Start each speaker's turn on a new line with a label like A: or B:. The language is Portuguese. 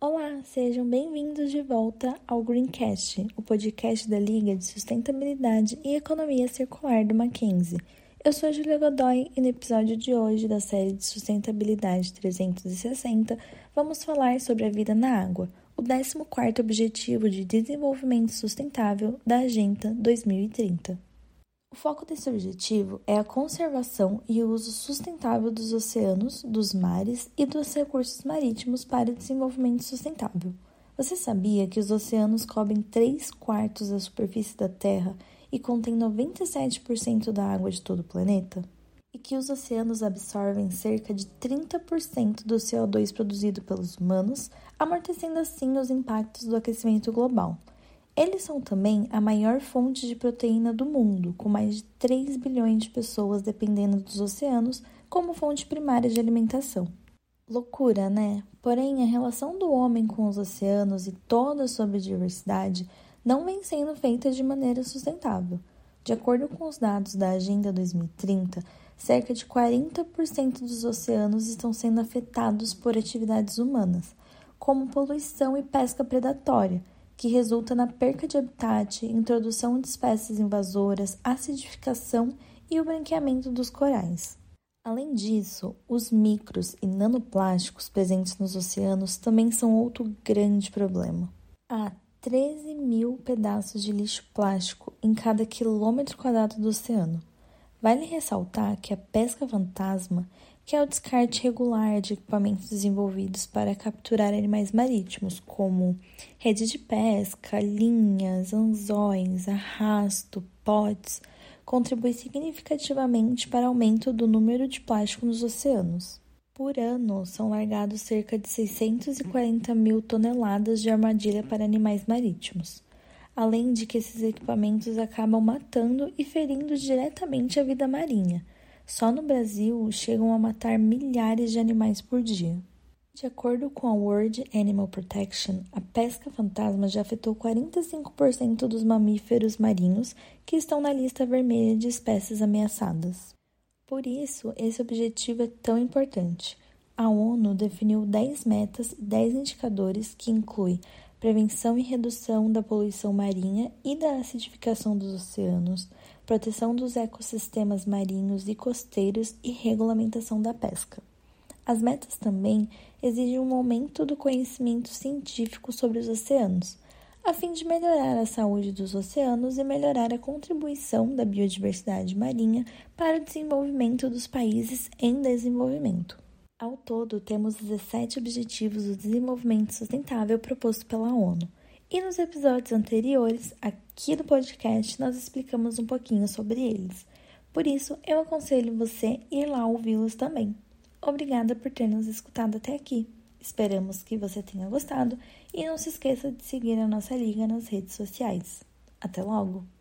A: Olá, sejam bem-vindos de volta ao Greencast, o podcast da Liga de Sustentabilidade e Economia Circular do Mackenzie. Eu sou a Julia Godoy e no episódio de hoje da série de Sustentabilidade 360 vamos falar sobre a vida na água, o 14º Objetivo de Desenvolvimento Sustentável da Agenda 2030. O foco desse objetivo é a conservação e o uso sustentável dos oceanos, dos mares e dos recursos marítimos para o desenvolvimento sustentável. Você sabia que os oceanos cobrem 3 quartos da superfície da Terra e contêm 97% da água de todo o planeta? E que os oceanos absorvem cerca de 30% do CO2 produzido pelos humanos, amortecendo assim os impactos do aquecimento global. Eles são também a maior fonte de proteína do mundo, com mais de 3 bilhões de pessoas dependendo dos oceanos como fonte primária de alimentação. Loucura, né? Porém, a relação do homem com os oceanos e toda a sua biodiversidade não vem sendo feita de maneira sustentável. De acordo com os dados da Agenda 2030, cerca de 40% dos oceanos estão sendo afetados por atividades humanas, como poluição e pesca predatória que resulta na perca de habitat, introdução de espécies invasoras, acidificação e o branqueamento dos corais. Além disso, os micros e nanoplásticos presentes nos oceanos também são outro grande problema. Há 13 mil pedaços de lixo plástico em cada quilômetro quadrado do oceano. Vale ressaltar que a pesca fantasma que é o descarte regular de equipamentos desenvolvidos para capturar animais marítimos, como rede de pesca, linhas, anzóis, arrasto, potes, contribui significativamente para o aumento do número de plástico nos oceanos. Por ano, são largados cerca de 640 mil toneladas de armadilha para animais marítimos, além de que esses equipamentos acabam matando e ferindo diretamente a vida marinha só no Brasil chegam a matar milhares de animais por dia. De acordo com a World Animal Protection, a pesca fantasma já afetou 45% dos mamíferos marinhos que estão na lista vermelha de espécies ameaçadas. Por isso, esse objetivo é tão importante. A ONU definiu 10 metas e 10 indicadores que incluem prevenção e redução da poluição marinha e da acidificação dos oceanos, proteção dos ecossistemas marinhos e costeiros e regulamentação da pesca. As metas também exigem um aumento do conhecimento científico sobre os oceanos, a fim de melhorar a saúde dos oceanos e melhorar a contribuição da biodiversidade marinha para o desenvolvimento dos países em desenvolvimento. Ao todo, temos 17 Objetivos do Desenvolvimento Sustentável proposto pela ONU. E nos episódios anteriores, aqui do podcast, nós explicamos um pouquinho sobre eles. Por isso, eu aconselho você ir lá ouvi-los também. Obrigada por ter nos escutado até aqui. Esperamos que você tenha gostado e não se esqueça de seguir a nossa liga nas redes sociais. Até logo!